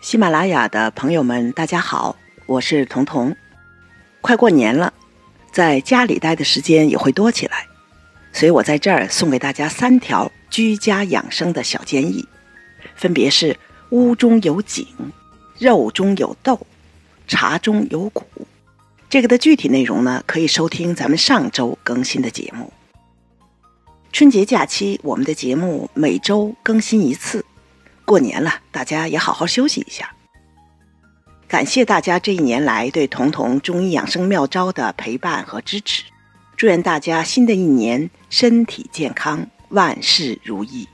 喜马拉雅的朋友们，大家好，我是彤彤。快过年了，在家里待的时间也会多起来，所以我在这儿送给大家三条居家养生的小建议，分别是：屋中有景，肉中有豆，茶中有骨。这个的具体内容呢，可以收听咱们上周更新的节目。春节假期，我们的节目每周更新一次。过年了，大家也好好休息一下。感谢大家这一年来对彤彤中医养生妙招的陪伴和支持，祝愿大家新的一年身体健康，万事如意。